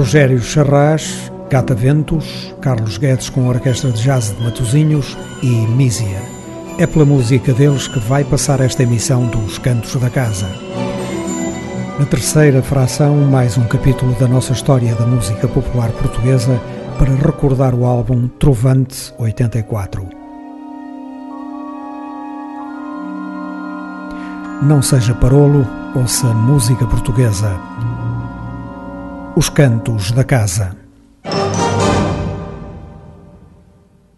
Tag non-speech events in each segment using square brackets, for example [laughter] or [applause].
Rogério Charras, Gata Ventos, Carlos Guedes com a Orquestra de Jazz de Matosinhos e Mísia. É pela música deles que vai passar esta emissão dos Cantos da Casa. Na terceira fração, mais um capítulo da nossa história da música popular portuguesa para recordar o álbum Trovante 84. Não seja parolo, ouça música portuguesa. Os Cantos da Casa.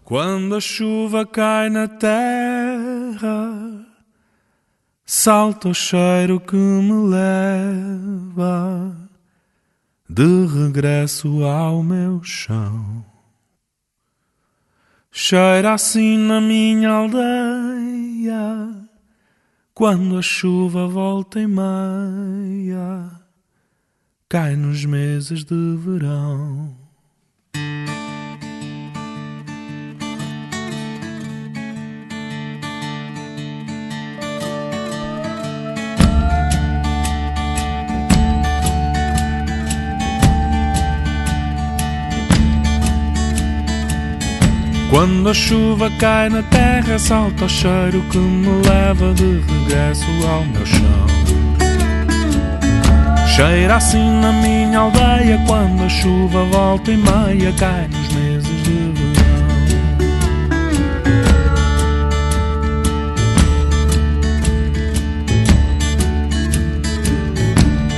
Quando a chuva cai na terra, salta o cheiro que me leva de regresso ao meu chão. Cheira assim na minha aldeia, quando a chuva volta em meia, cai nos meses de verão. Quando a chuva cai na terra, salta o cheiro que me leva de regresso ao meu chão. Cheira assim na minha aldeia quando a chuva volta e meia cai nos meses de verão.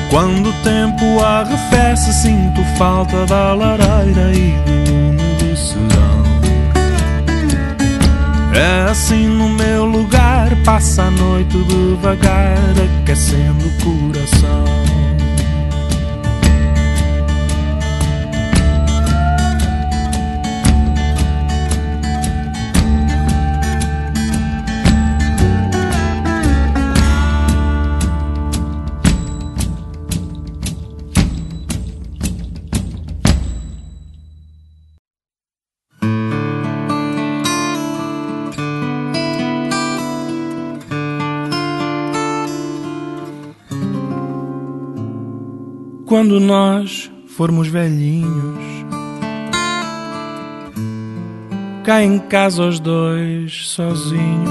Quando o tempo arrefece, sinto falta da lareira e do lume do serão. É assim no meu lugar, passa a noite devagar, aquecendo o coração. Quando nós formos velhinhos, cá em casa os dois sozinhos,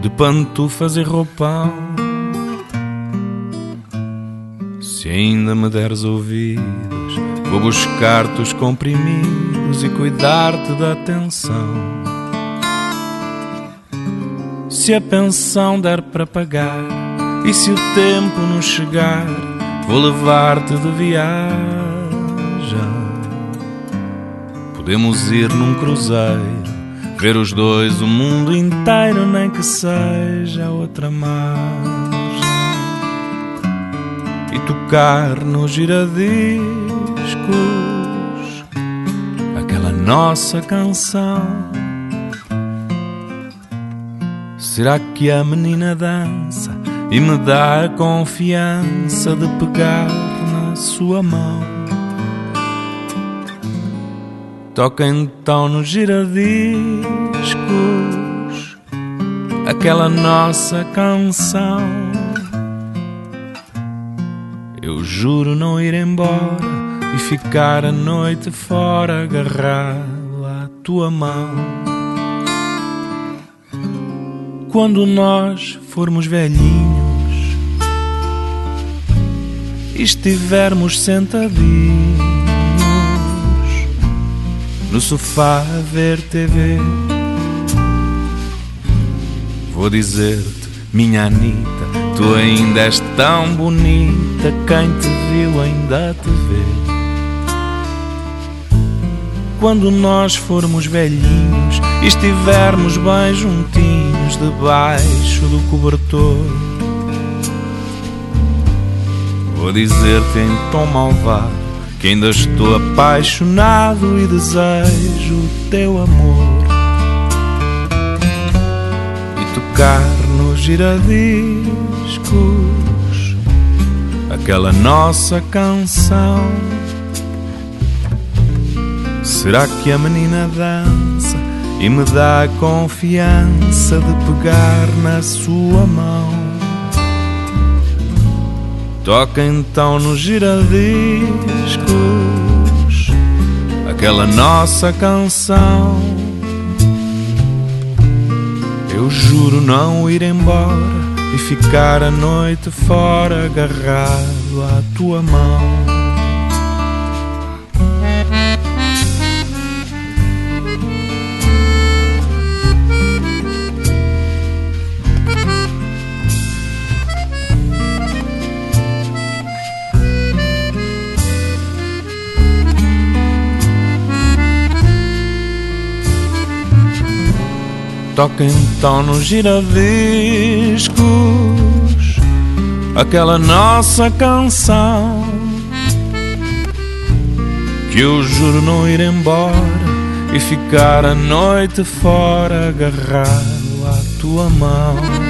de pantufas e roupão. Se ainda me deres ouvidos, vou buscar-te os comprimidos e cuidar-te da atenção. Se a pensão der para pagar e se o tempo não chegar, vou levar-te de viagem. Podemos ir num cruzeiro, ver os dois o mundo inteiro, nem que seja outra margem. E tocar nos giradiscos aquela nossa canção. Será que a menina dança? E me dá a confiança de pegar na sua mão. Toca então nos giradiscos aquela nossa canção. Eu juro não ir embora e ficar a noite fora agarrado à tua mão. Quando nós formos velhinhos estivermos sentadinhos no sofá a ver TV, vou dizer-te, minha Anitta, tu ainda és tão bonita, quem te viu ainda te vê. Quando nós formos velhinhos e estivermos bem juntinhos debaixo do cobertor. Vou dizer-te em tom malvado que ainda estou apaixonado e desejo o teu amor. E tocar nos giradiscos aquela nossa canção. Será que a menina dança e me dá a confiança de pegar na sua mão? Toca então nos giradiscos aquela nossa canção. Eu juro não ir embora e ficar a noite fora agarrado à tua mão. Toca então nos giradiscos aquela nossa canção que eu juro não ir embora e ficar a noite fora agarrado à tua mão.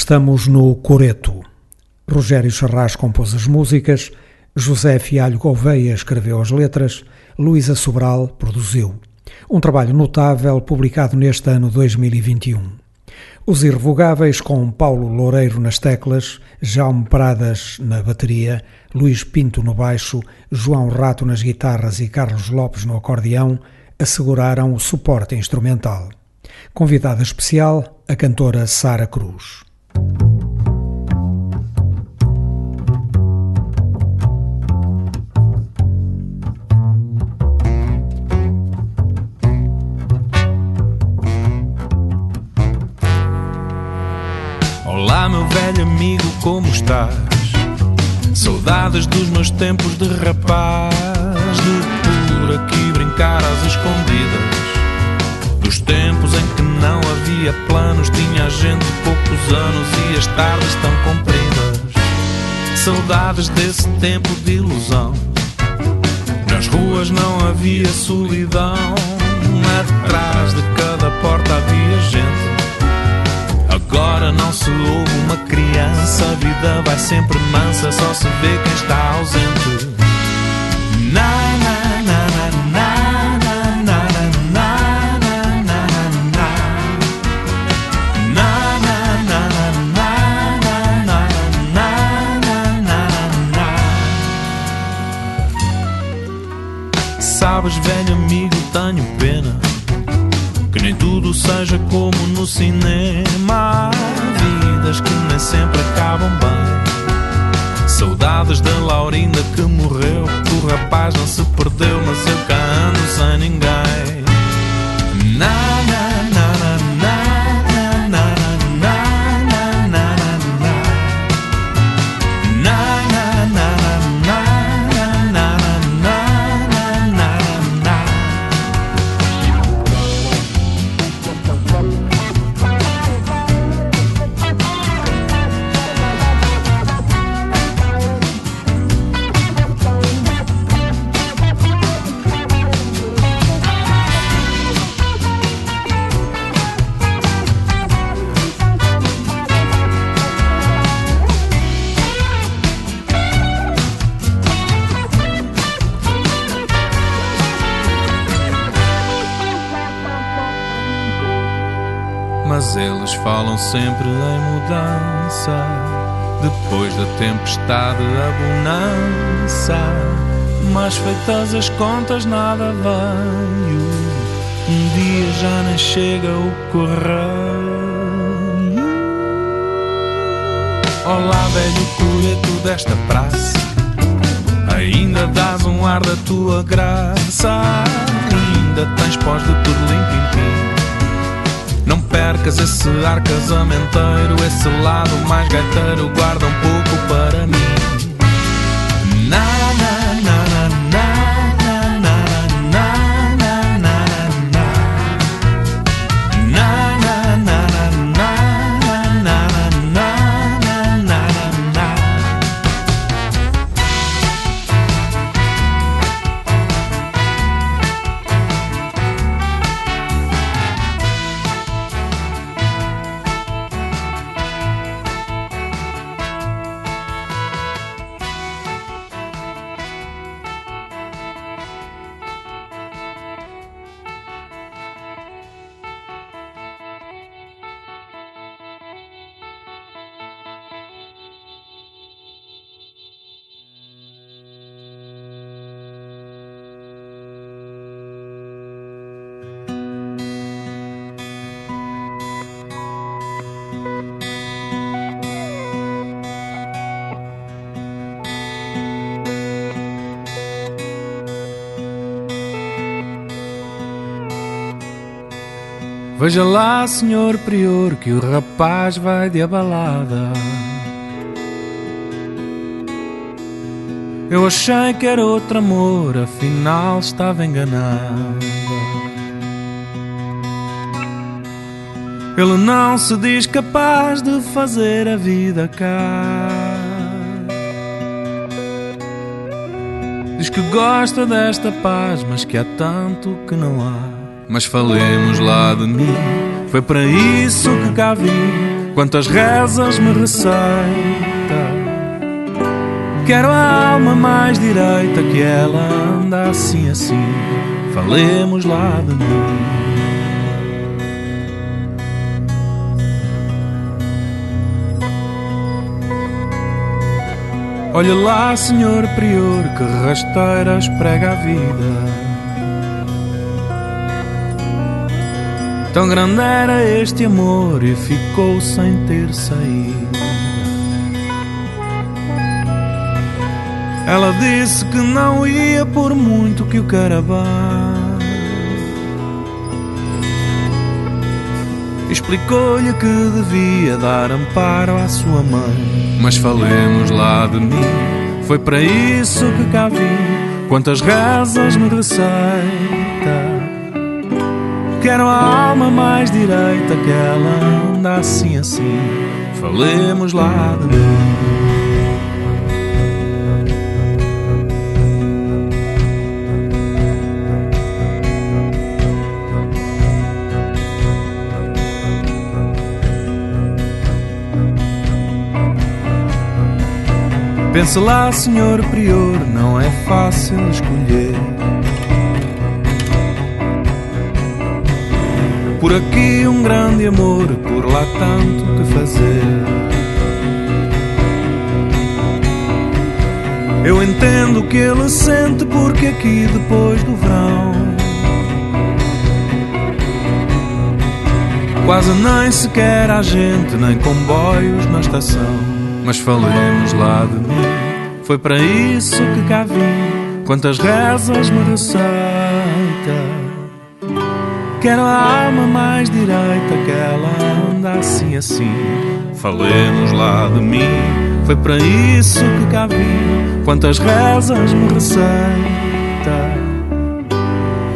Estamos no Coreto. Rogério Charras compôs as músicas, José Fialho Gouveia escreveu as letras, Luísa Sobral produziu. Um trabalho notável publicado neste ano 2021. Os Irrevogáveis com Paulo Loureiro nas teclas, Jaume Pradas na bateria, Luís Pinto no baixo, João Rato nas guitarras e Carlos Lopes no acordeão asseguraram o suporte instrumental. Convidada especial, a cantora Sara Cruz. Olá, meu velho amigo, como estás? Saudades dos meus tempos de rapaz, de por aqui brincar às escondidas. Dos tempos em que não havia planos, tinha gente poucos anos e as tardes tão compridas. Saudades desse tempo de ilusão. Nas ruas não havia solidão, atrás de cada porta havia gente. Agora não se ouve uma criança, a vida vai sempre mansa, só se vê quem está ausente. Na, Sabes, velho amigo, tenho pena que nem tudo seja como no cinema. Vidas que nem sempre acabam bem. Saudades da Laurinda que morreu. O rapaz não se perdeu, mas eu cá ando sem ninguém. Na, na, na, sempre em mudança. Depois da tempestade, a bonança. Mas feitas as contas, nada veio. Um dia já nem chega o correio. Olá, velho coreto desta praça. Ainda dás um ar da tua graça. Ainda tens pós de perlim-pim-pim. Não esse ar casamenteiro, esse lado mais gaiteiro, guarda um pouco para mim. Na, Veja lá, senhor prior, que o rapaz vai de abalada. Eu achei que era outro amor, afinal estava enganada. Ele não se diz capaz de fazer a vida cá. Diz que gosta desta paz, mas que há tanto que não há. Mas falemos lá de mim, foi para isso que cá vim. Quantas rezas me receita. Quero a alma mais direita que ela anda assim assim. Falemos lá de mim. Olha lá, senhor prior, que rasteiras prega a vida. Tão grande era este amor e ficou sem ter saída. Ela disse que não ia por muito que o caravana. Explicou-lhe que devia dar amparo à sua mãe. Mas falemos lá de mim, foi para isso que cá vim. Quantas razas me receita Quero a alma mais direita que ela anda assim assim. Falemos lá de mim. Pense lá, senhor prior, não é fácil escolher Por aqui um grande amor, por lá tanto que fazer. Eu entendo o que ele sente, porque aqui depois do verão quase nem sequer há gente, nem comboios na estação. Mas falemos lá de mim, foi para isso que cá vim. Quantas rezas me receita Quero a alma mais direita que ela anda assim assim. Falemos lá de mim, foi para isso que cá vim. Quantas rezas me receita.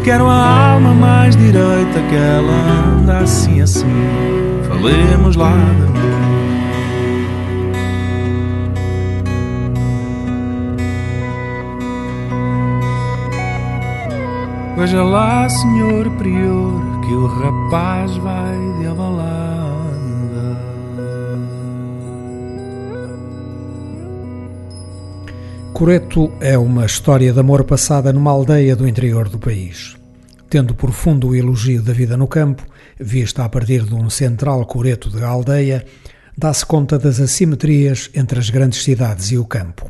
Quero a alma mais direita que ela anda assim assim. Falemos lá de mim. Veja lá, senhor prior, que o rapaz vai de abalada. Coreto é uma história de amor passada numa aldeia do interior do país. Tendo por fundo o elogio da vida no campo, vista a partir de um central coreto de aldeia, dá-se conta das assimetrias entre as grandes cidades e o campo.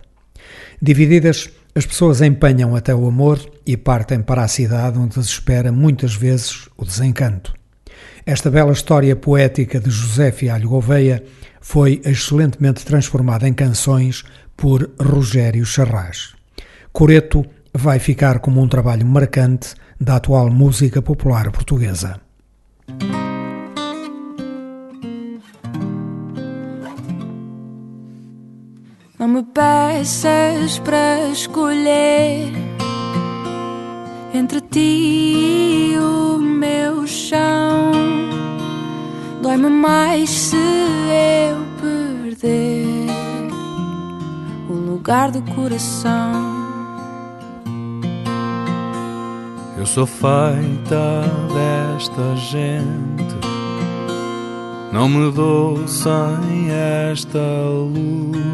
Divididas as pessoas empenham até o amor e partem para a cidade onde se espera muitas vezes o desencanto. Esta bela história poética de José Fialho Gouveia foi excelentemente transformada em canções por Rogério Charras. Coreto vai ficar como um trabalho marcante da atual música popular portuguesa. Não me peças para escolher entre ti e o meu chão. Dói-me mais se eu perder o lugar do coração. Eu sou feita desta gente. Não me dou sem esta luz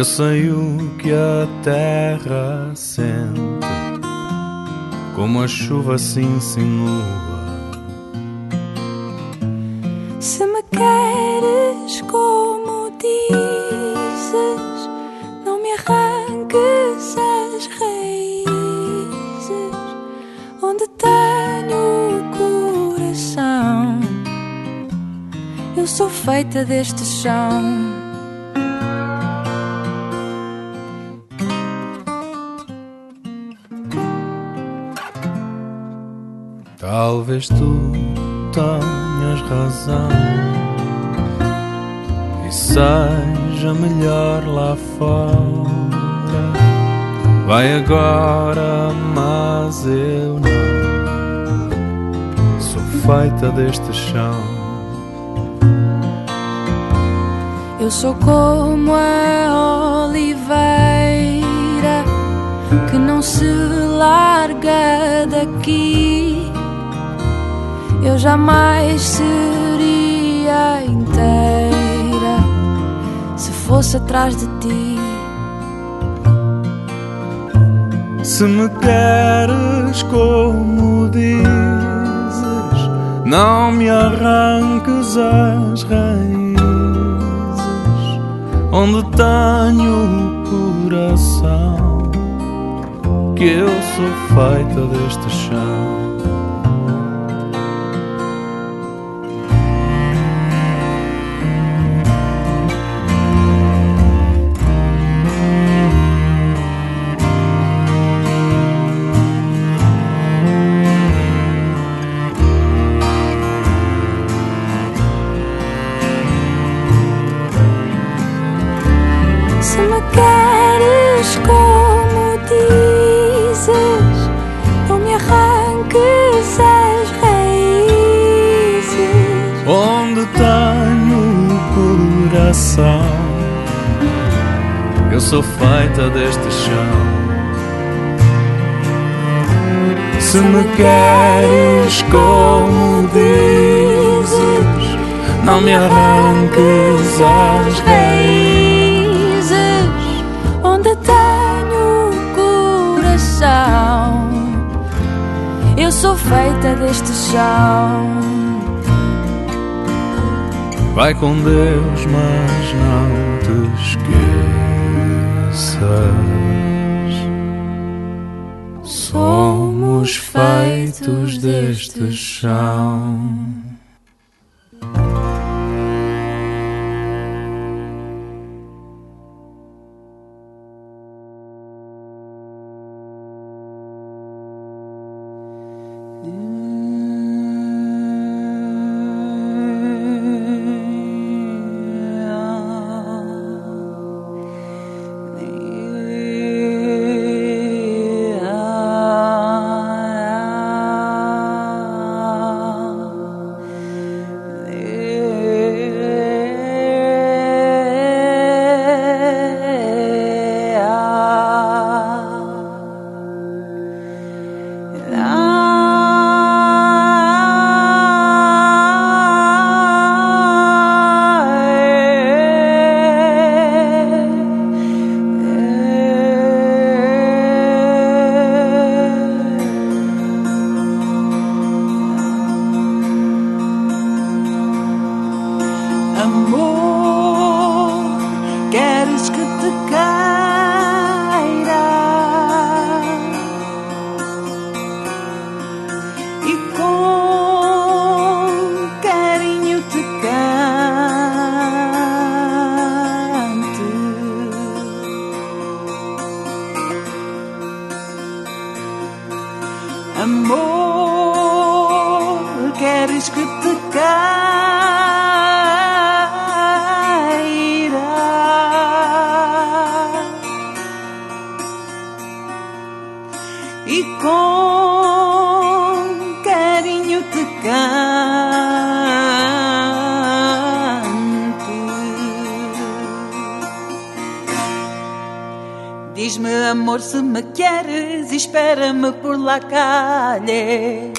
eu sei o que a terra sente, como a chuva se insinua. Se me queres como dizes, sou feita deste chão. Talvez tu tenhas razão e seja melhor lá fora. Vai agora, mas eu não sou feita deste chão. Eu sou como a oliveira que não se larga daqui. Eu jamais seria inteira se fosse atrás de ti. Se me queres como dizes, não me arranques as raízes onde tenho o coração, que eu sou feita deste chão. Feita deste chão. Se me queres como dizes, não me arranques as raízes onde tenho coração. Eu sou feita deste chão. Vai com Deus, mas não Somos feitos deste chão. amor, se me queres, espera-me por lá calhe.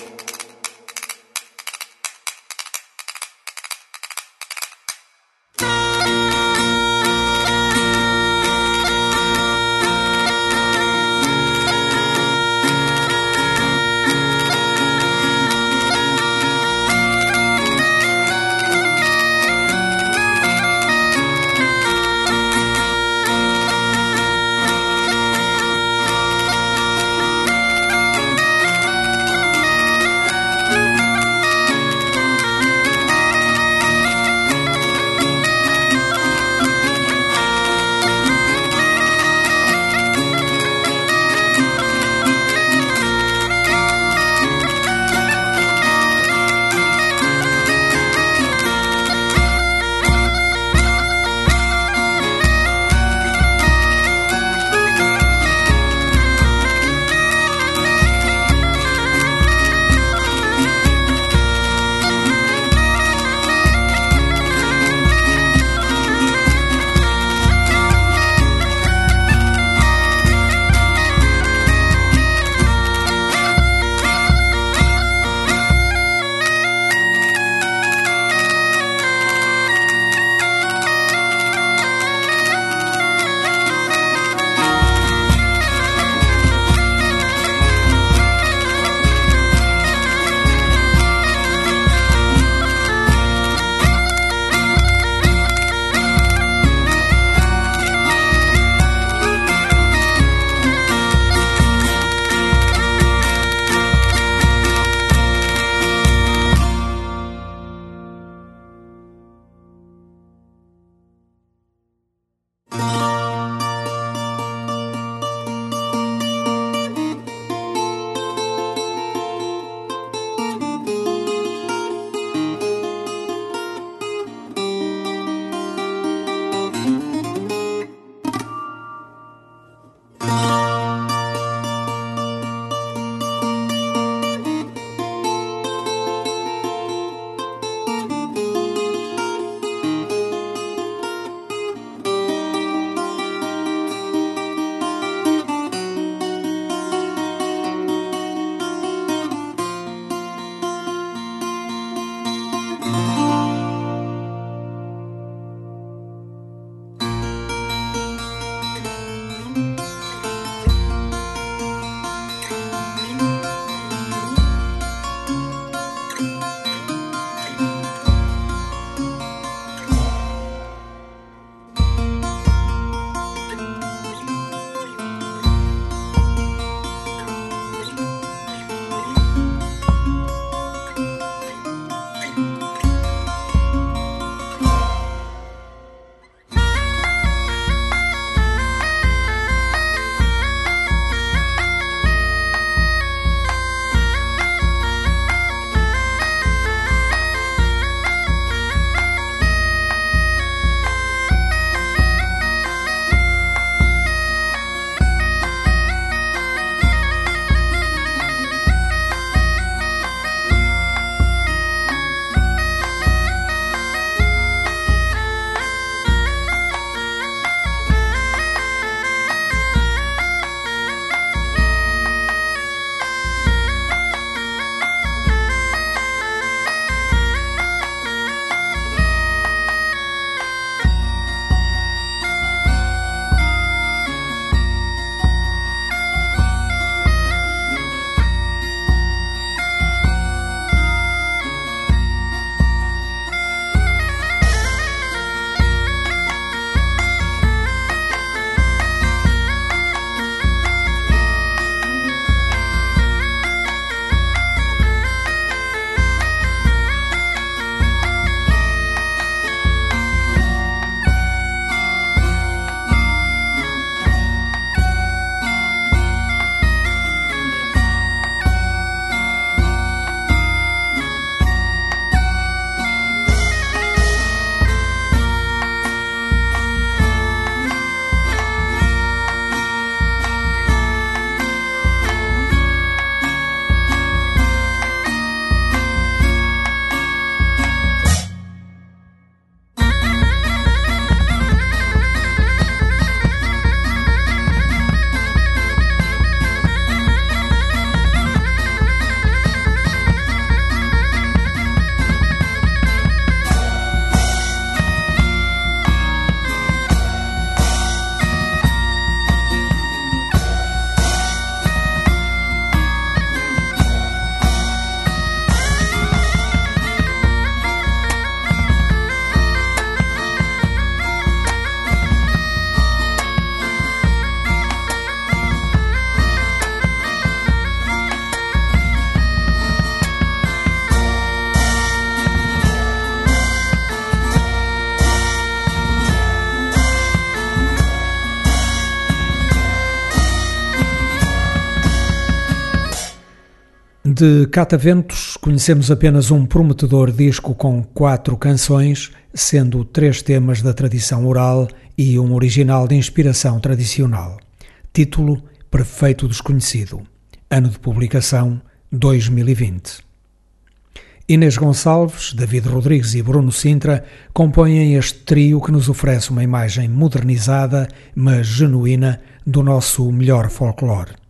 De Cataventos, conhecemos apenas um prometedor disco com quatro canções, sendo três temas da tradição oral e um original de inspiração tradicional. Título Perfeito Desconhecido. Ano de publicação 2020. Inês Gonçalves, David Rodrigues e Bruno Sintra compõem este trio que nos oferece uma imagem modernizada, mas genuína, do nosso melhor folclore.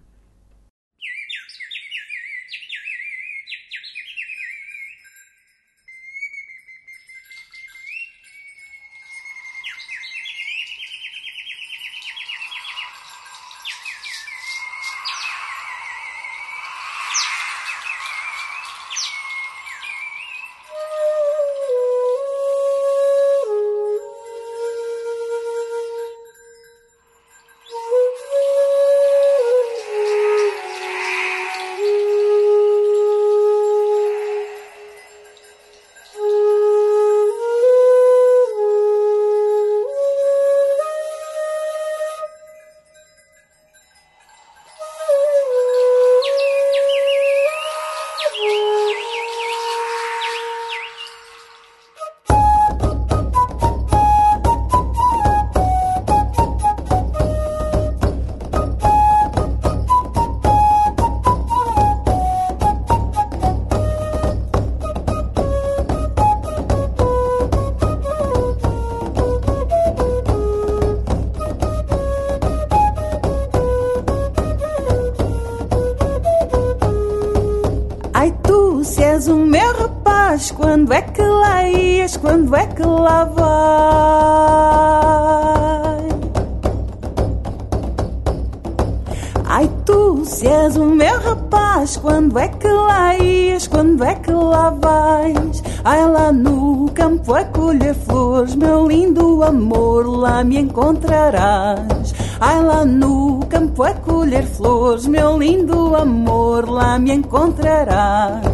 Quando é que lá ias? Quando é que lá vais? Ai, lá no campo a colher flores, meu lindo amor, lá me encontrarás. Ai, lá no campo a colher flores, meu lindo amor, lá me encontrarás.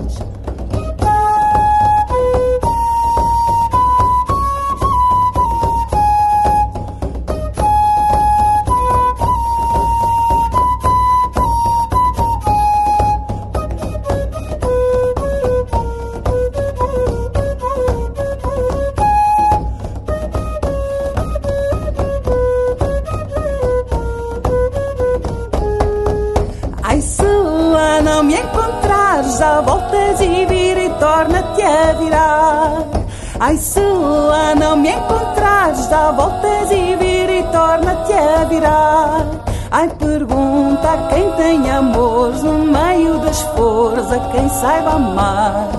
Ai, se lá não me encontrares, dá voltas e vira e torna-te a virar. Ai, pergunta a quem tem amores no meio das a quem saiba amar.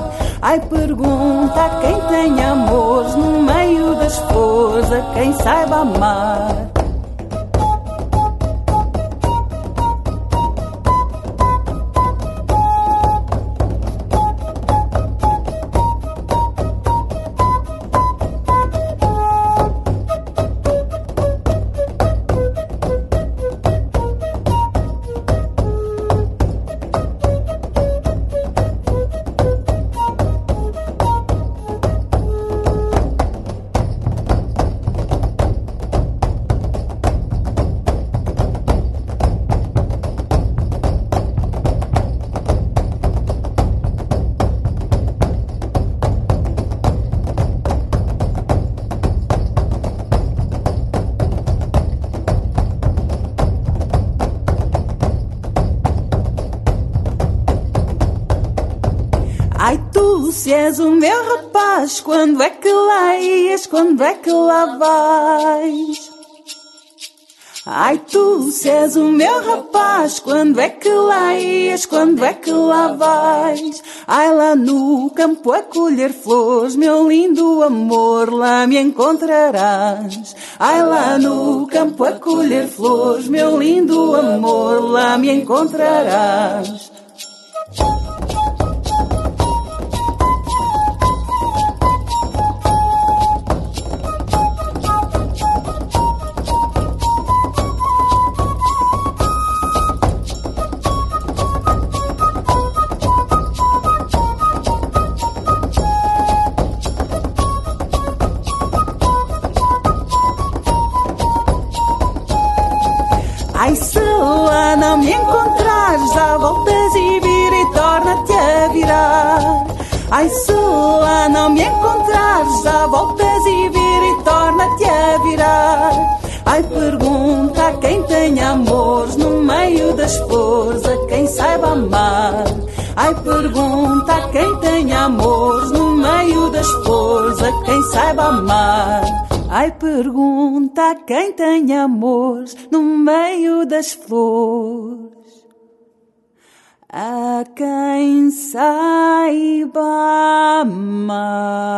Ai, pergunta a quem tem amores no meio das a quem saiba amar. Vais? Ai, tu, se és o meu rapaz, quando é que lá ias, quando é que lá vais? Ai, lá no campo a colher flores, meu lindo amor, lá me encontrarás. Ai, lá no campo a colher flores, meu lindo amor, lá me encontrarás. Saiba amar. Ai, pergunta a quem tem amores no meio das flores a quem saiba amar.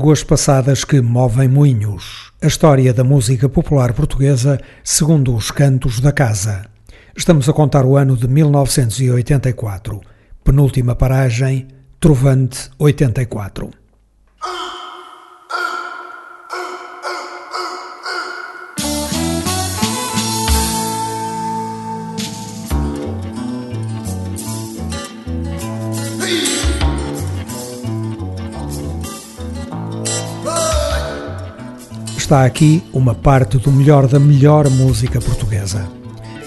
Águas passadas que movem moinhos. A história da música popular portuguesa segundo os cantos da casa. Estamos a contar o ano de 1984. Penúltima paragem, Trovante 84. Está aqui uma parte do melhor da melhor música portuguesa.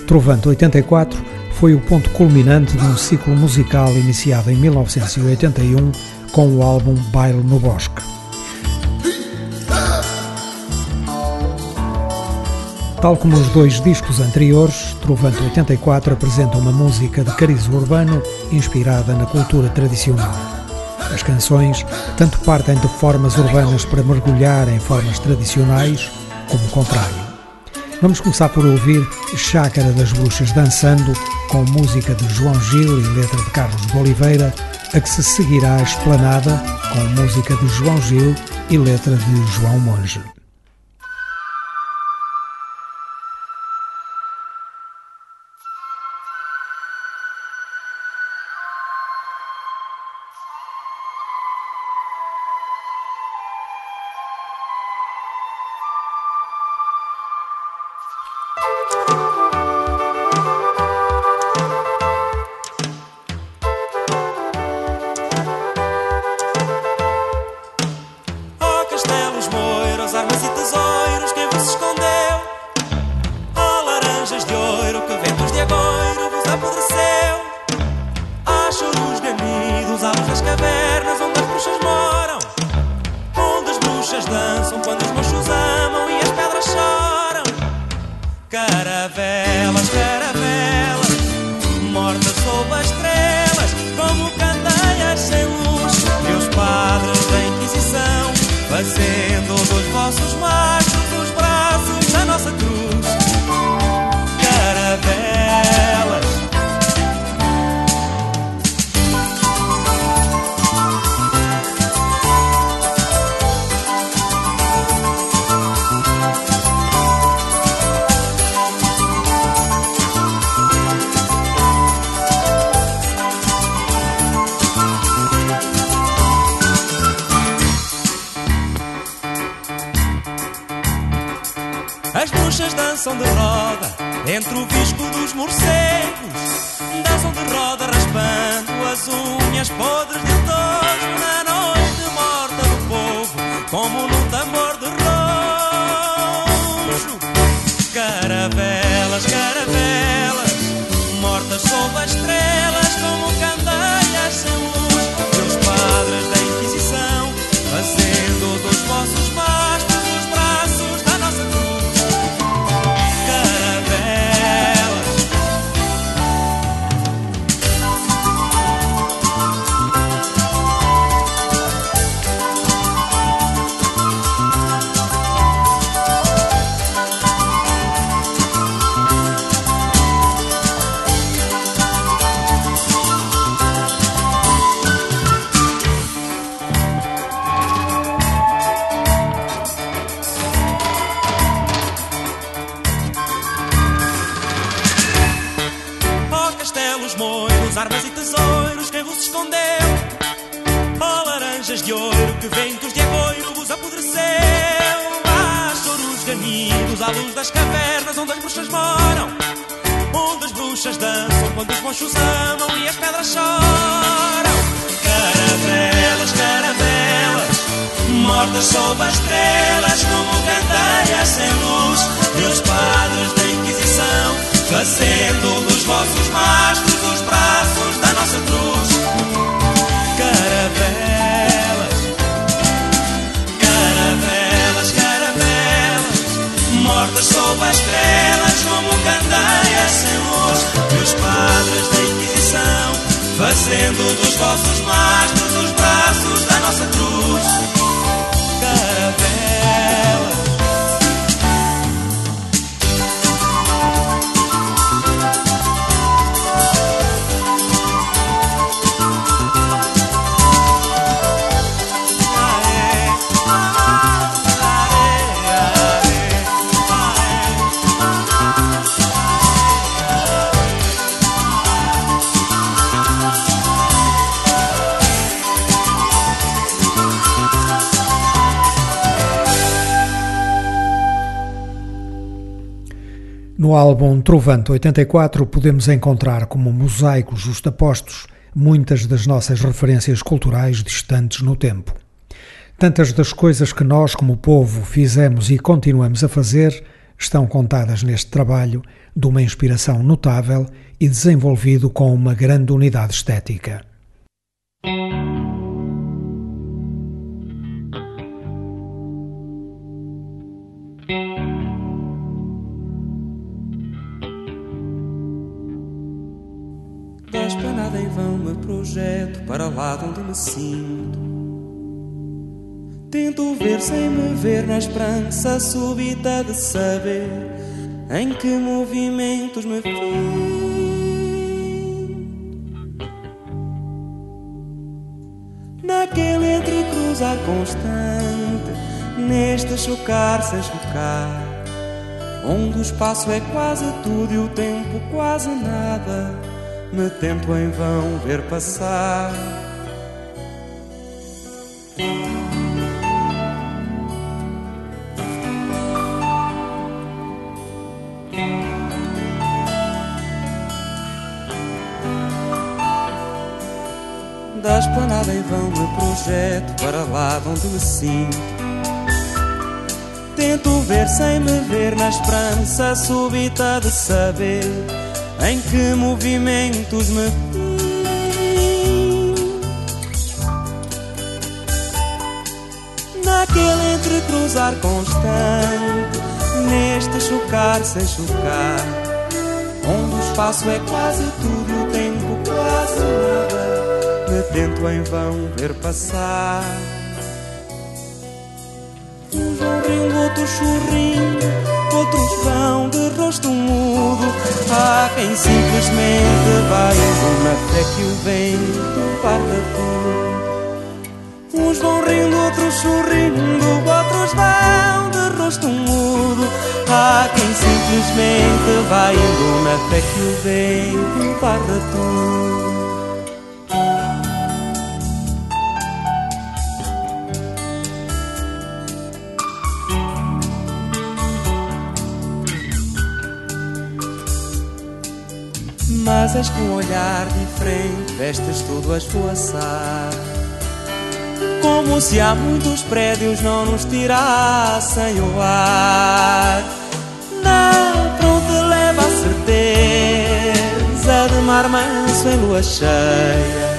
Trovante 84 foi o ponto culminante de um ciclo musical iniciado em 1981 com o álbum Baile no Bosque. Tal como os dois discos anteriores, Trovante 84 apresenta uma música de cariz urbano inspirada na cultura tradicional. As canções tanto partem de formas urbanas para mergulhar em formas tradicionais, como o contrário. Vamos começar por ouvir Chácara das Bruxas Dançando, com música de João Gil e letra de Carlos de Oliveira, a que se seguirá a Esplanada, com música de João Gil e letra de João Monge. No álbum Trovante 84 podemos encontrar como mosaicos justapostos muitas das nossas referências culturais distantes no tempo. Tantas das coisas que nós, como povo, fizemos e continuamos a fazer estão contadas neste trabalho de uma inspiração notável e desenvolvido com uma grande unidade estética. Projeto para lá de onde me sinto. Tento ver sem me ver na esperança súbita de saber em que movimentos me fiz. Naquele entrecruzar constante, neste chocar sem chocar, onde o espaço é quase tudo e o tempo quase nada, me tento em vão ver passar. Da esplanada em vão me projeto para lá de onde me sinto. Tento ver sem me ver na esperança súbita de saber em que movimentos me Naquele entrecruzar constante, neste chocar sem chocar, onde o espaço é quase tudo o tempo quase nada, me tento em vão ver passar. Uns vão rindo, outros sorrindo, outros vão de rosto mudo. Há quem simplesmente vai na fé que o vento parta tudo. Uns vão rindo, outros sorrindo, outros vão de rosto mudo. Há quem simplesmente vai na fé que o vento parta tudo. Mas és com um olhar diferente, vestes tudo a esvoaçar. Como se há muitos prédios não nos tirassem o ar. Não, para onde leva a certeza de mar manso em lua cheia.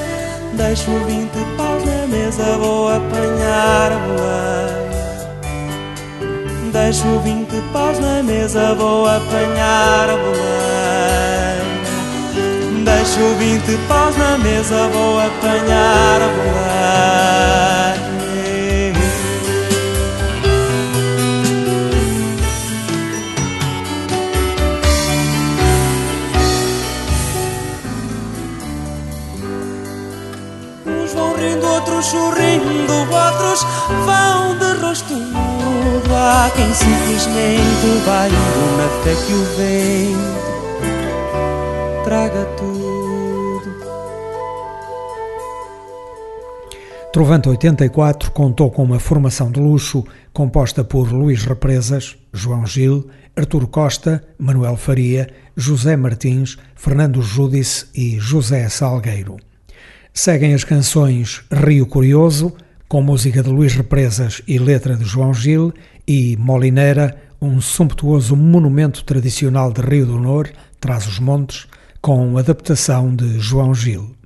Deixo vinte paus na mesa, vou apanhar a boleia. Deixo vinte paus na mesa, vou apanhar a boleia. Deixo vinte paus na mesa, vou apanhar a boleia. Uns vão rindo, outros sorrindo, outros vão de rosto mudo. Há quem simplesmente vai indo na fé que o vento traga tudo. Trovante 84 contou com uma formação de luxo composta por Luís Represas, João Gil, Arturo Costa, Manuel Faria, José Martins, Fernando Júdice e José Salgueiro. Seguem as canções Rio Curioso, com música de Luís Represas e letra de João Gil, e Molineira, um sumptuoso monumento tradicional de Rio do Nor, traz os montes, com adaptação de João Gil.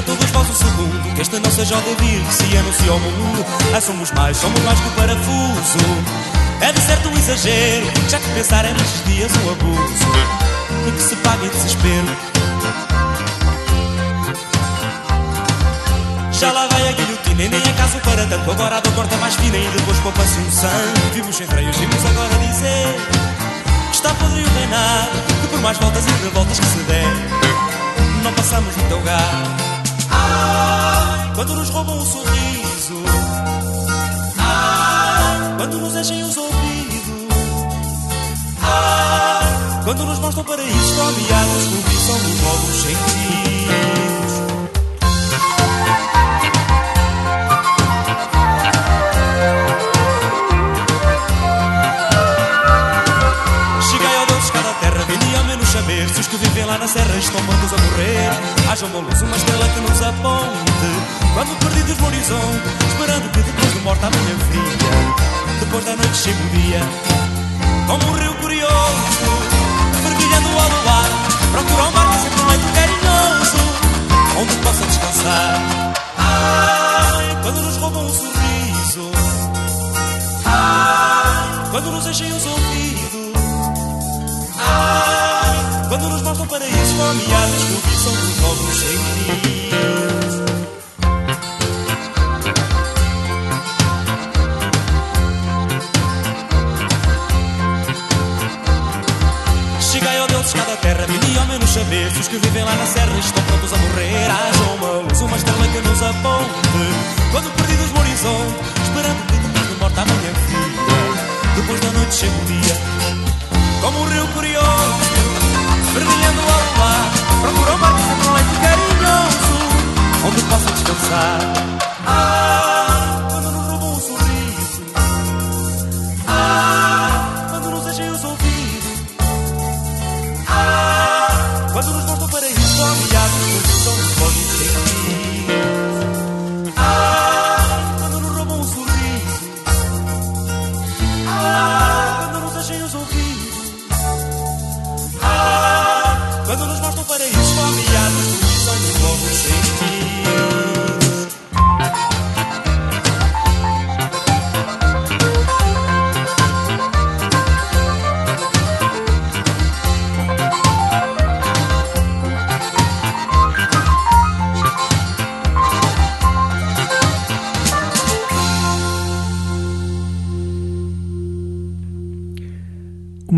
Meio pedir a todos vós o segundo Que esta o devir que se anuncia ao mundo. Ah, somos mais, somos mais que o parafuso. É de certo um exagero Já que pensar é nestes dias um abuso. E que se paga em desespero. Já lá vai a guilhotina e nem acaso para tanto Agora a dor corta mais fina e depois poupa-se um sangue. Vimos sem freios, vimos agora dizer que Está podre o reinado Que por mais voltas e revoltas que se der não passamos no teu gar. Ai, quando nos roubam o sorriso. Ai, quando nos enchem os ouvidos. Ai, quando nos mostram paraíso, por isso somos novos sentidos. Os que vivem lá na serra estão mortos a morrer. Haja uma luz, uma estrela que nos aponte, quando perdidos no horizonte, esperando que depois de morte a manhã fria, depois da noite chega o dia. Como um rio curioso, fervilhando ao luar, procura um barco sempre um leito carinhoso, onde possa descansar. Ai, quando nos roubam o sorriso, ai, quando nos enchem os ouvidos. Nos paraísos fomeados que cobiçam dos novos sentidos. Cheguei ao Deus cada terra, vini ao menos saber se os que vivem lá na serra estão prontos a morrer. Haja uma luz, uma estrela que nos aponte, quando perdidos no horizonte, esperando que de morte amanhã fria. Depois da noite chega o dia, como o rio curioso, brilhando ao mar, procura um barco sempre um leito carinhoso, onde possa descansar. Ah,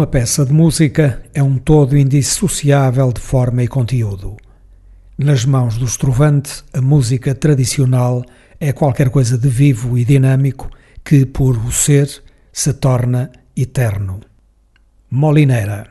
Uma peça de música é um todo indissociável de forma e conteúdo. Nas mãos do estrovante, a música tradicional é qualquer coisa de vivo e dinâmico que, por o ser, se torna eterno. Molineira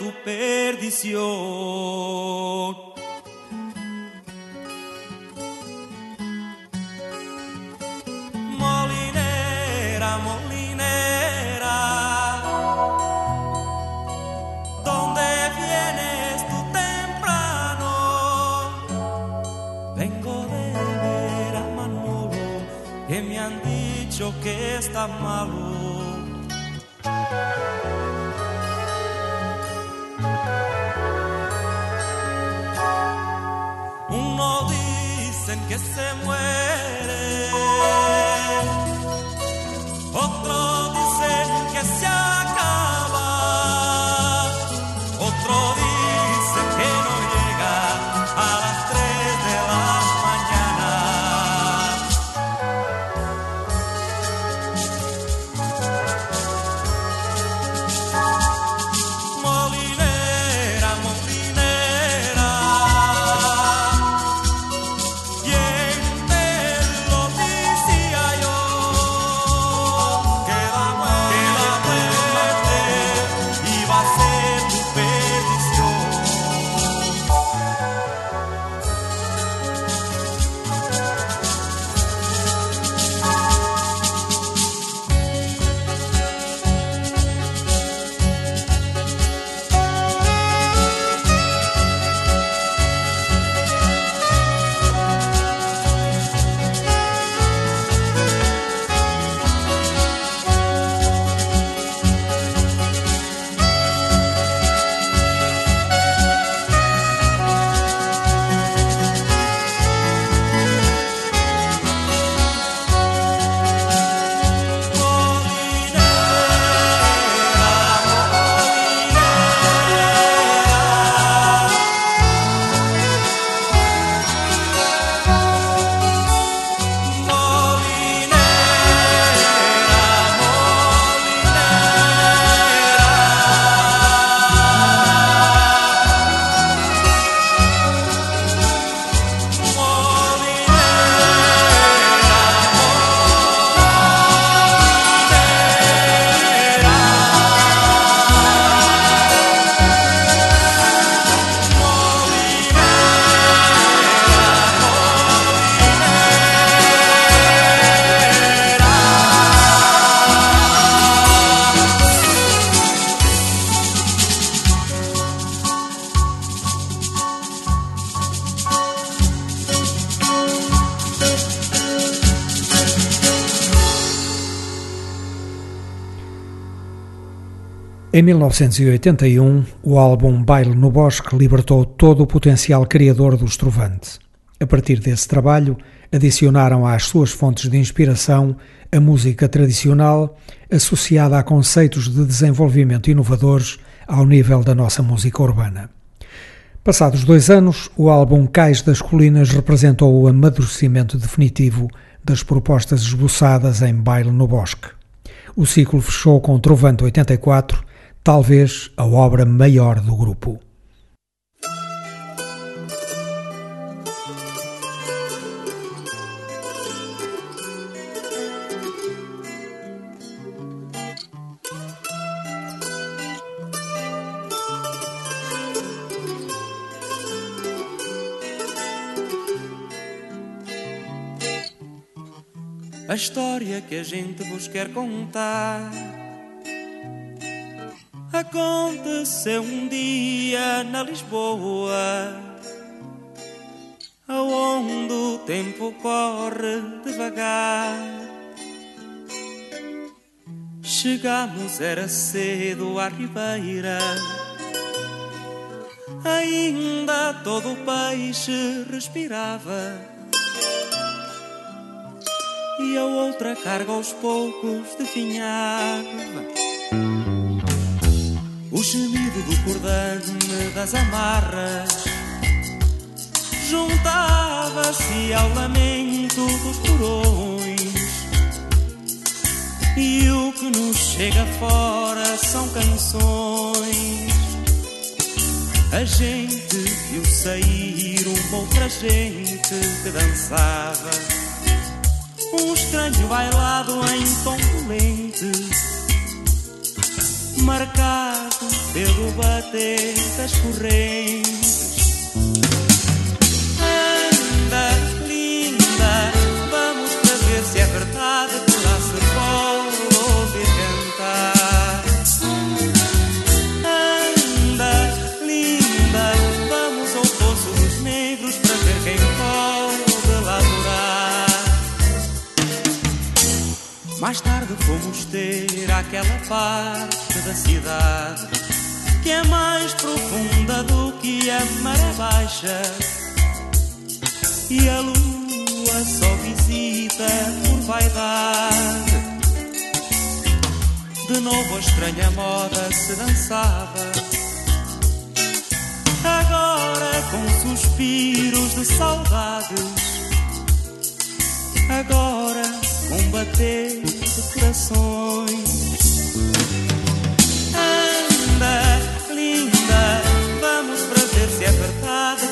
tu perdición. Molinera, molinera, ¿dónde vienes tú temprano? Vengo de ver a Manolo, que me han dicho que está malo. Em 1981, o álbum Baile no Bosque libertou todo o potencial criador do Estrovante. A partir desse trabalho, adicionaram às suas fontes de inspiração a música tradicional associada a conceitos de desenvolvimento inovadores ao nível da nossa música urbana. Passados dois anos, o álbum Cais das Colinas representou o amadurecimento definitivo das propostas esboçadas em Baile no Bosque. O ciclo fechou com Trovante 84, talvez a obra maior do grupo. a história que a gente vos quer contar. Aconteceu um dia na Lisboa, aonde o tempo corre devagar. Chegamos, era cedo à ribeira, ainda todo o peixe respirava e a outra carga aos poucos definhava. O gemido do cordame das amarras juntava-se ao lamento dos porões. E o que nos chega fora são canções. A gente viu sair uma outra gente que dançava um estranho bailado em tom dolente, marcado pelo bater das correntes. Fomos ter aquela parte da cidade que é mais profunda do que a maré baixa e a lua só visita por vaidade. De novo a estranha moda se dançava. Agora com suspiros de saudades. Agora com bater de corações. Anda, linda, vamos para ver se é verdade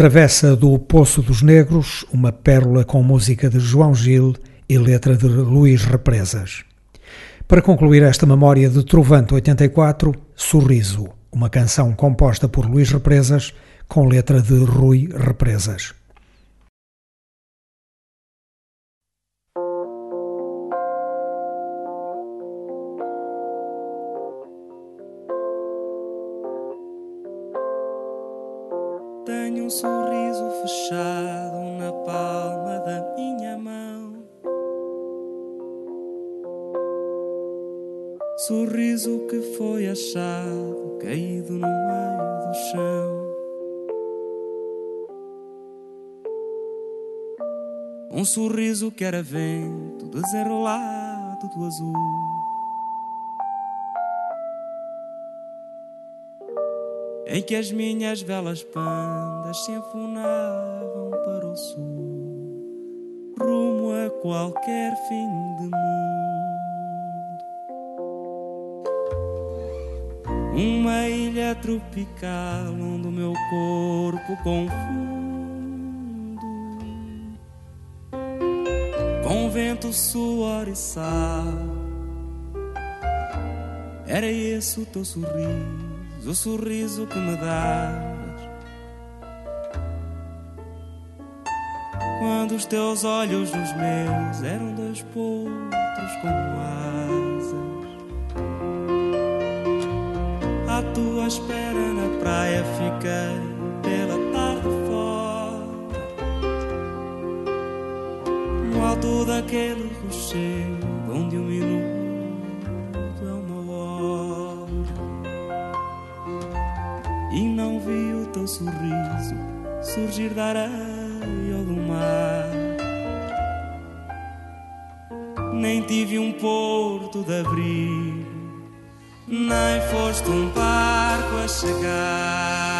Travessa do Poço dos Negros, uma pérola com música de João Gil e letra de Luís Represas. Para concluir esta memória de Trovante 84, Sorriso, uma canção composta por Luís Represas com letra de Rui Represas. Sorriso que foi achado caído no meio do chão. Um sorriso que era vento desenrolado do azul. Em que as minhas velas pandas se enfunavam para o sul, rumo a qualquer fim de mundo. Uma ilha tropical onde o meu corpo confundo com vento, suor e sal. Era esse o teu sorriso, o sorriso que me dás. Quando os teus olhos nos meus eram dois potros como asas. Tua espera na praia fiquei alto daquele rochedo onde um minuto é uma hora. E não vi o teu sorriso surgir da areia ou do mar. Nem tive um porto de abrigo nem foste um barco a chegar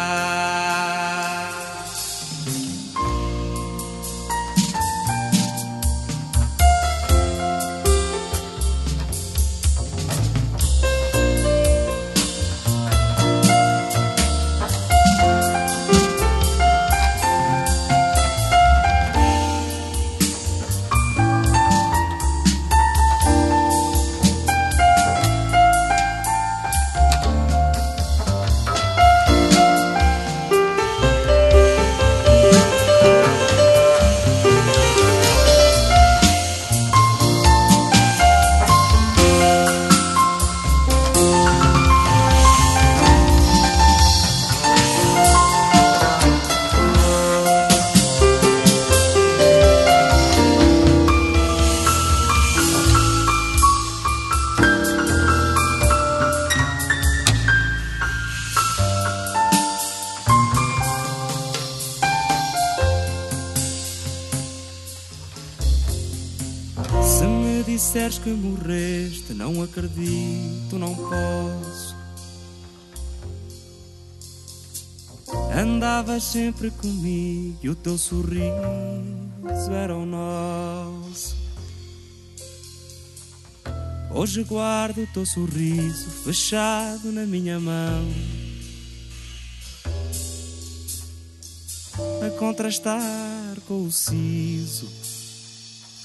sempre comigo e o teu sorriso era o nosso. Hoje guardo o teu sorriso fechado na minha mão. A contrastar com o siso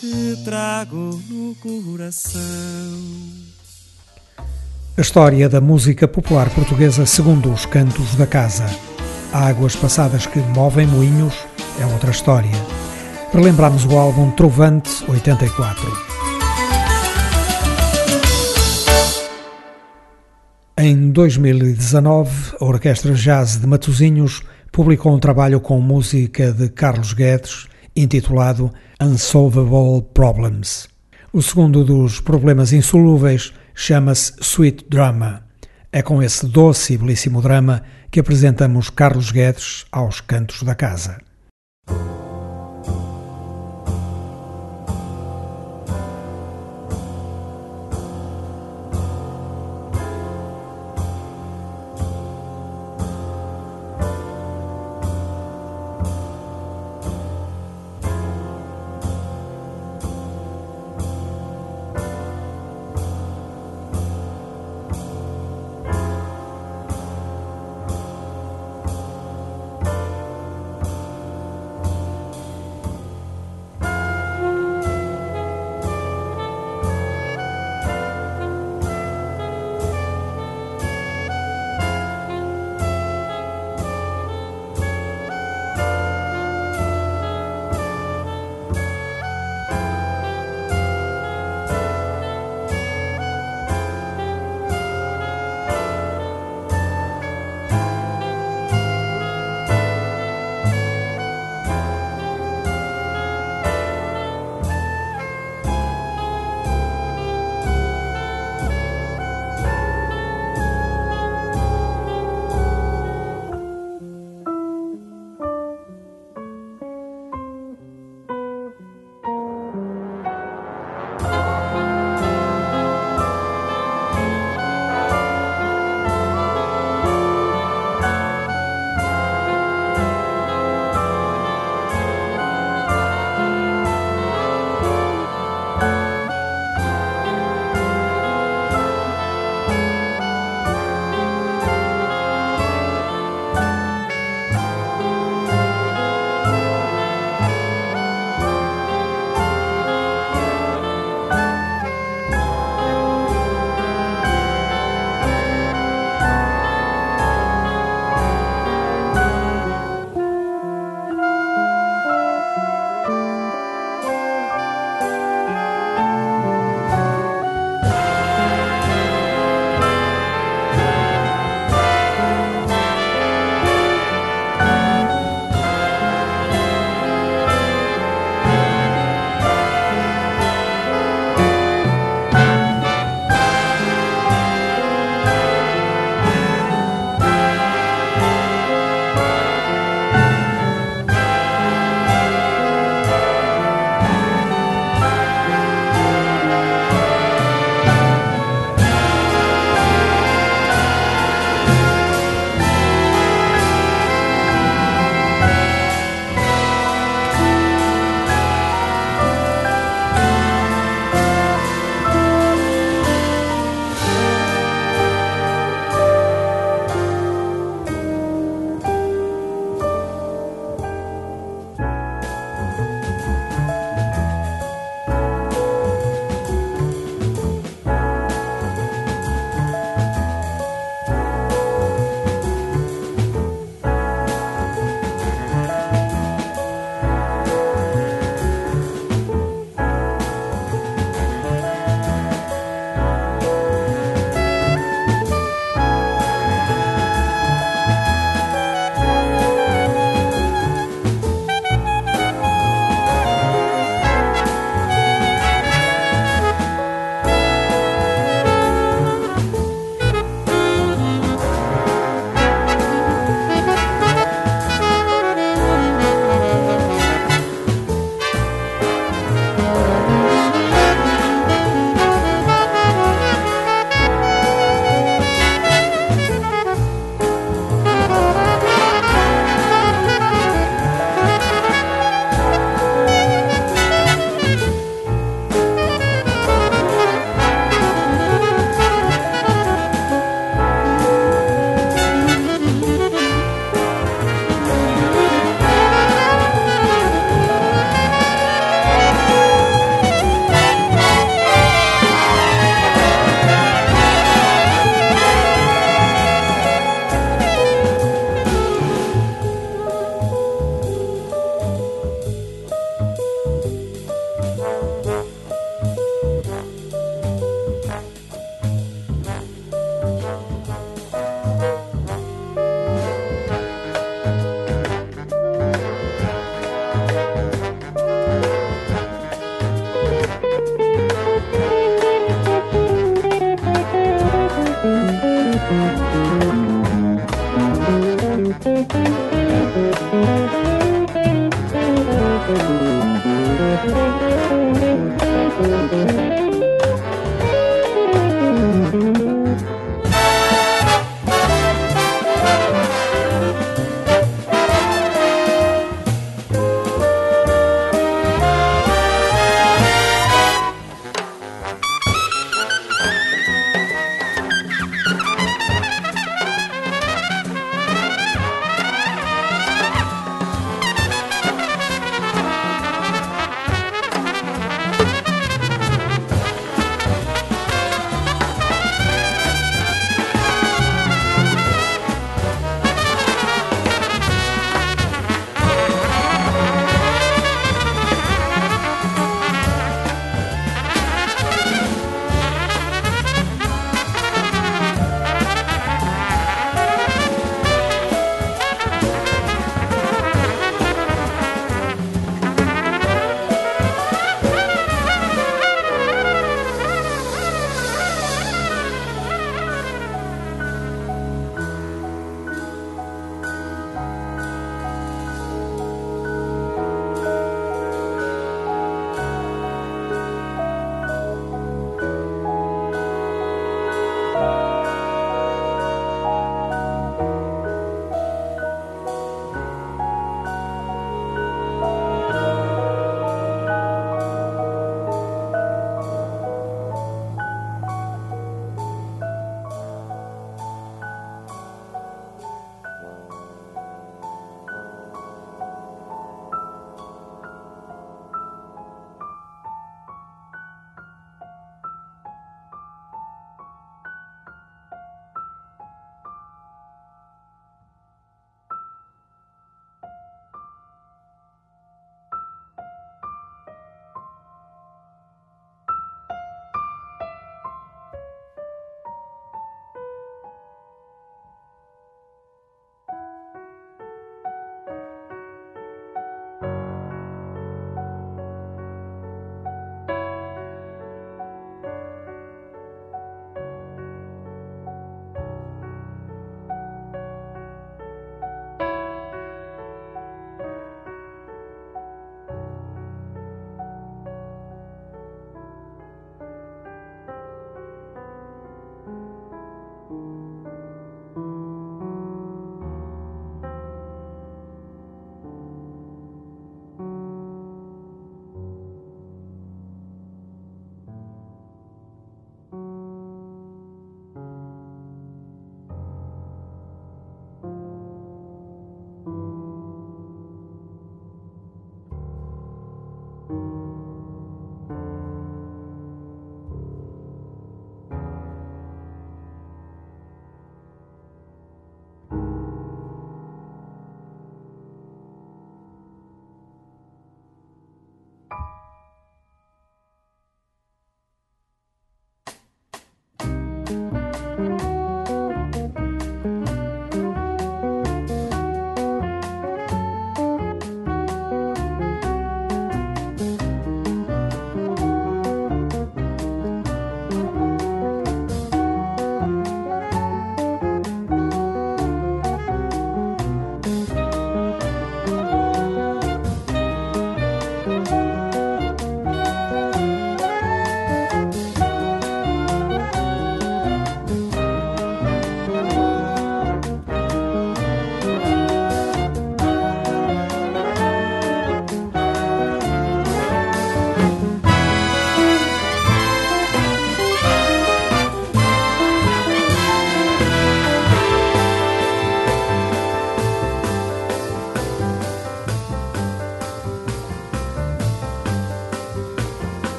que trago no coração. A história da música popular portuguesa segundo os cantos da casa. Águas passadas que movem moinhos é outra história. Relembramos o álbum Trovante 84. Em 2019, a Orquestra Jazz de Matosinhos publicou um trabalho com música de Carlos Guedes intitulado Unsolvable Problems. O segundo dos problemas insolúveis chama-se Sweet Drama. É com esse doce e belíssimo drama que apresentamos Carlos Guedes aos cantos da casa.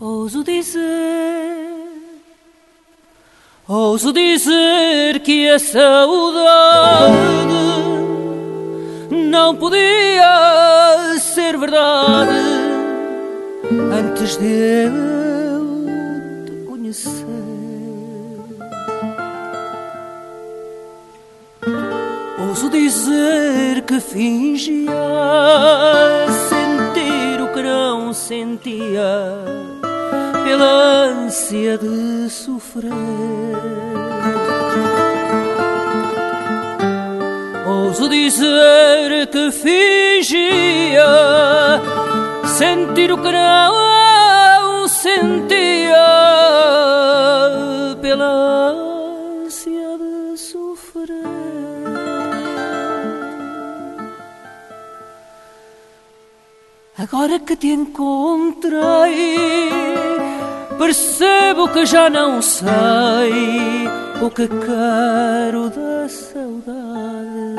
Ouso dizer, ouso dizer que a saudade não podia ser verdade antes de eu te conhecer. Ouso dizer que fingia sentir o que não sentia pela ânsia de sofrer. Ouso dizer que fingia sentir o que não sentia pela ânsia de sofrer. Agora que te encontrei Percebo que já não sei o que quero da saudade.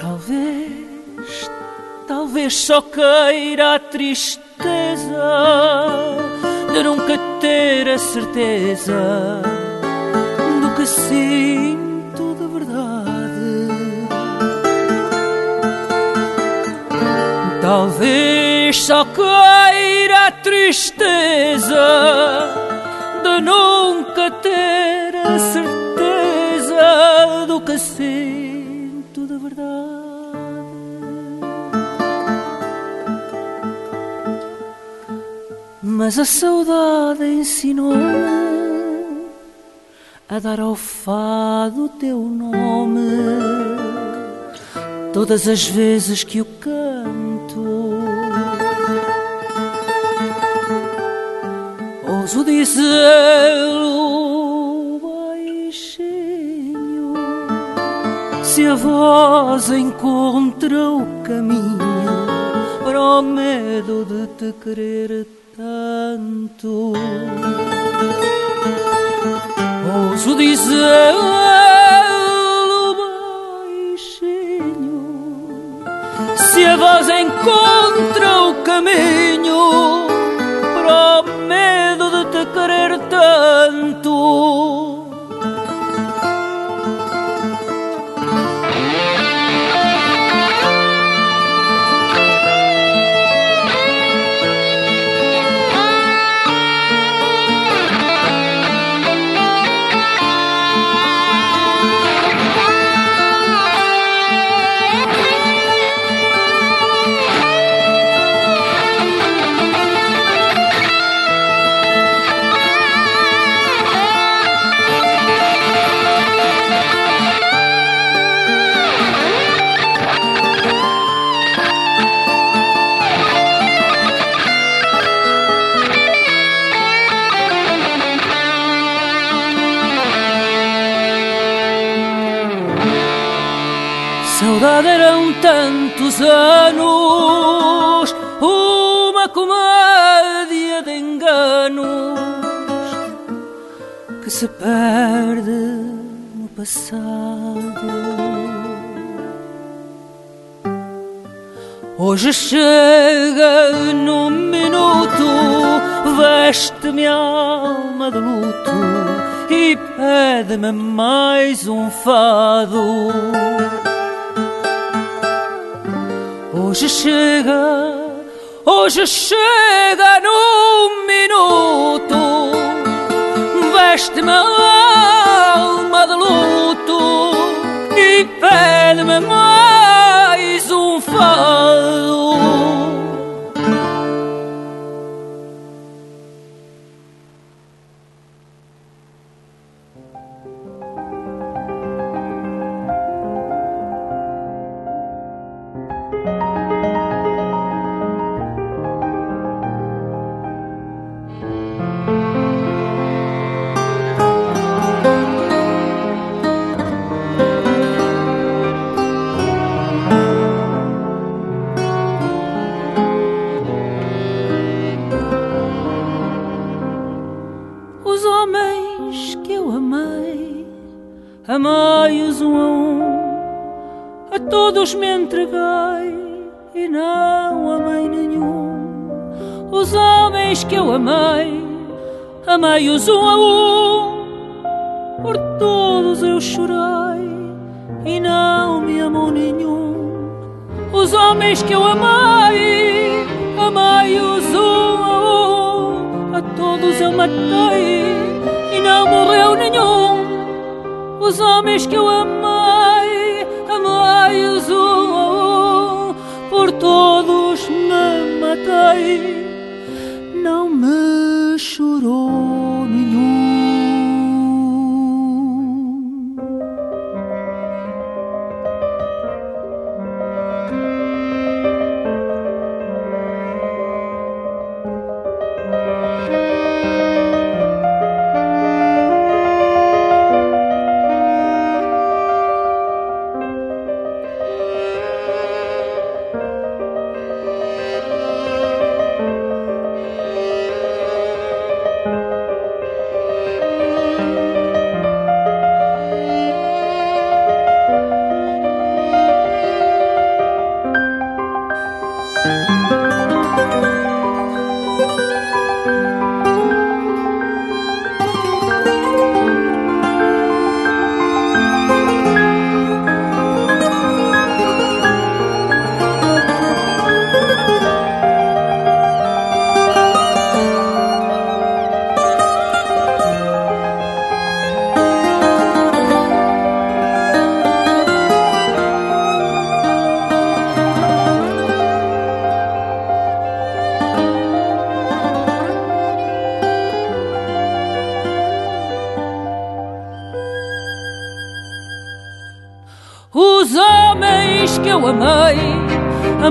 Talvez, talvez só queira a tristeza de nunca ter a certeza do que sinto de verdade. Talvez só queira a tristeza de nunca ter a certeza do que sinto de verdade. Mas a saudade ensinou-me a dar ao fado teu nome todas as vezes que o canto. Ouso dizê-lo baixinho. Se a voz encontra o caminho para o medo de te querer tanto, ouso dizê-lo baixinho. Se a voz encontra o caminho querer Hoje chega num minuto, veste-me alma de luto e pede-me mais um fado. Hoje chega, hoje chega num minuto, veste-me alma de luto e pede-me mais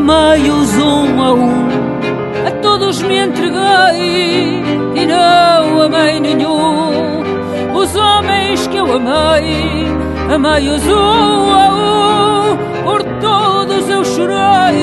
amei-os um a um, a todos me entreguei e não amei nenhum. Os homens que eu amei, amei-os um a um, por todos eu chorei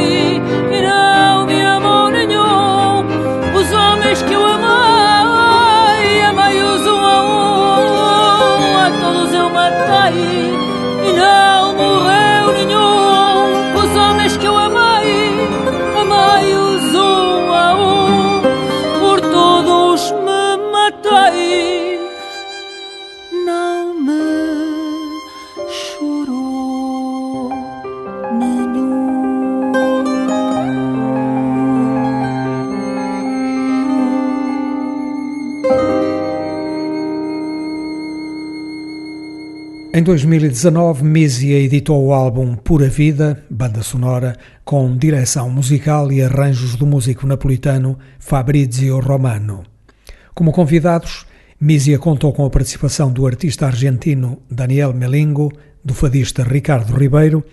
2019, Mísia editou o álbum Pura Vida, banda sonora, com direção musical e arranjos do músico napolitano Fabrizio Romano. Como convidados, Mísia contou com a participação do artista argentino Daniel Melingo, do fadista Ricardo Ribeiro,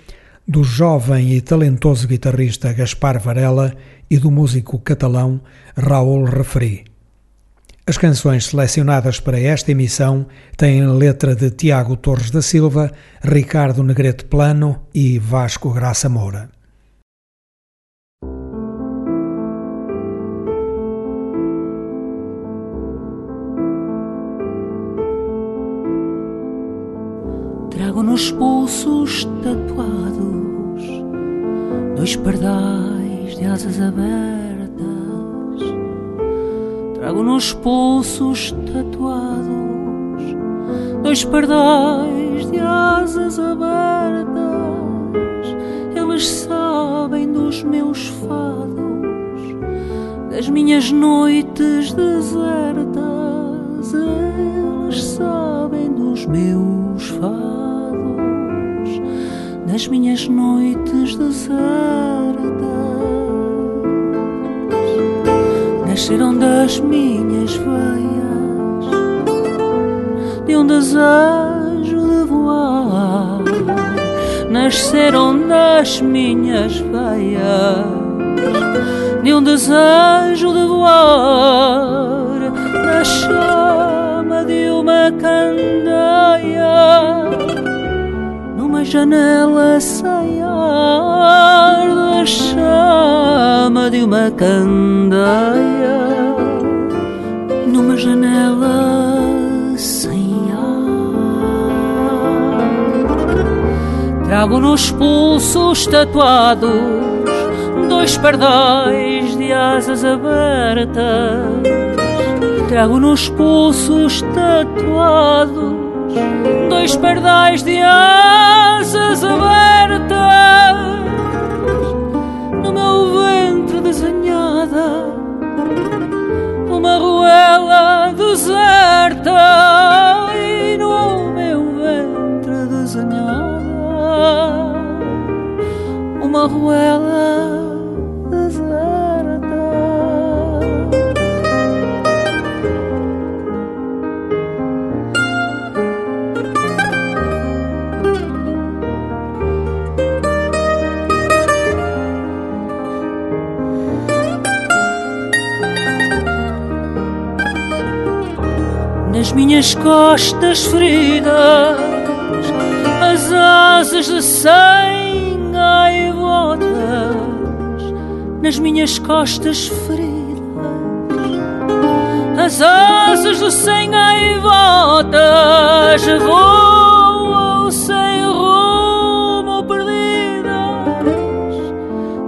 do jovem e talentoso guitarrista Gaspar Varela e do músico catalão Raul Refri. As canções selecionadas para esta emissão têm a letra de Tiago Torres da Silva, Ricardo Negrete Plano e Vasco Graça Moura. Trago nos pulsos tatuados dois pardais de asas abertas. Trago nos pulsos tatuados dois pardais de asas abertas. Eles sabem dos meus fados, das minhas noites desertas. Eles sabem dos meus fados, das minhas noites desertas. Nasceram das minhas veias, de um desejo de voar. Nasceram das minhas veias, de um desejo de voar. Na chama de uma candeia, numa janela sem ar. Chama de uma candeia, Trago nos pulsos tatuados dois pardais de asas abertas, trago nos pulsos tatuados, dois pardais de asas abertas, no meu ventre desenhada, uma ruela deserta, uma ruela minhas costas feridas, as asas de cem nas minhas costas feridas, as asas de cem gaivotas voam sem rumo perdidas,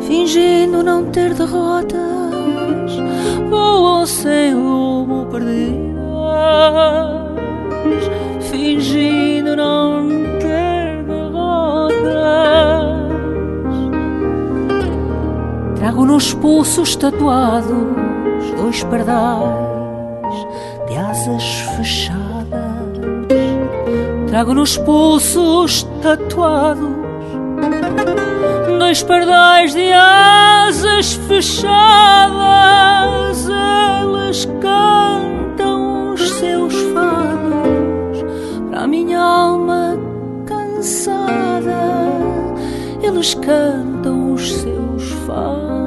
fingindo não ter derrotas, pulsos tatuados dois pardais de asas fechadas. Trago nos pulsos tatuados dois pardais de asas fechadas. Eles cantam seus fados para a minha alma cansada. Eles cantam os seus fados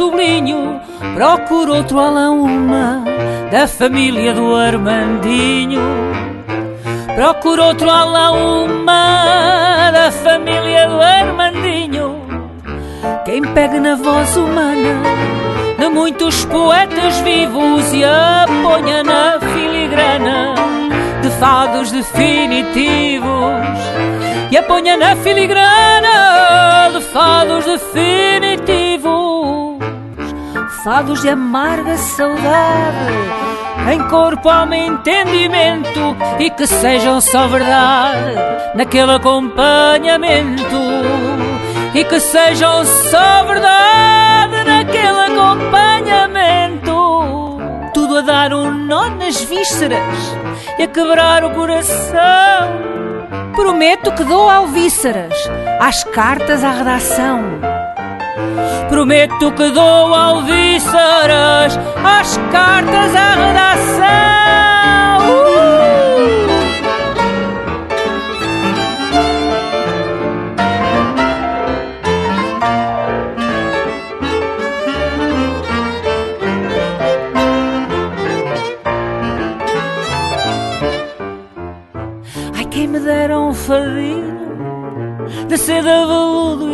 sublinho outro Alaúma da família do Armandinho. Procuro outro Alaúma da família do Armandinho. Quem pega na voz humana de muitos poetas vivos e a ponha na filigrana de fados definitivos e a ponha na filigrana de fados definitivos, fados de amarga saudade, em corpo, alma e entendimento, e que sejam só verdade naquele acompanhamento, e que sejam só verdade naquele acompanhamento, tudo a dar um nó nas vísceras e a quebrar o coração. Prometo que dou alvíceras às cartas à redação. Prometo que dou alvíceras às cartas à redação. Uh! deram um fadinho de seda, veludo.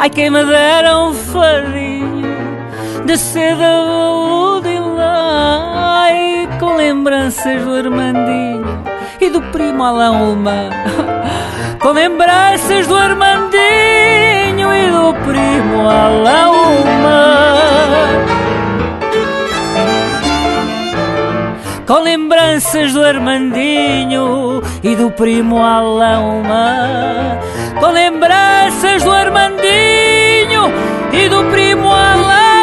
Ai, quem me dera um fadinho de seda, veludo e lã. Ai, com lembranças do Armandinho e do primo Alain Uma. [laughs] Com lembranças do Armandinho e do primo Alain Uma. com lembranças do Armandinho e do primo Alauma, com lembranças do Armandinho e do primo Alauma.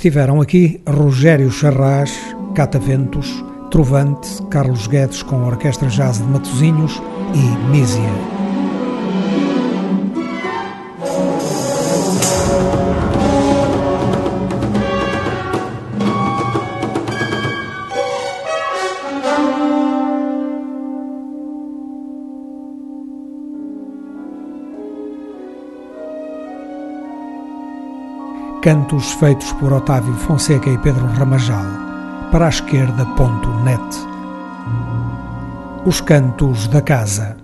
Estiveram aqui Rogério Charras, Cataventos, Trovante, Carlos Guedes com a Orquestra Jazz de Matosinhos e Mísia. Cantos feitos por Otávio Fonseca e Pedro Ramajal. Para a esquerda, ponto net. Os cantos da casa.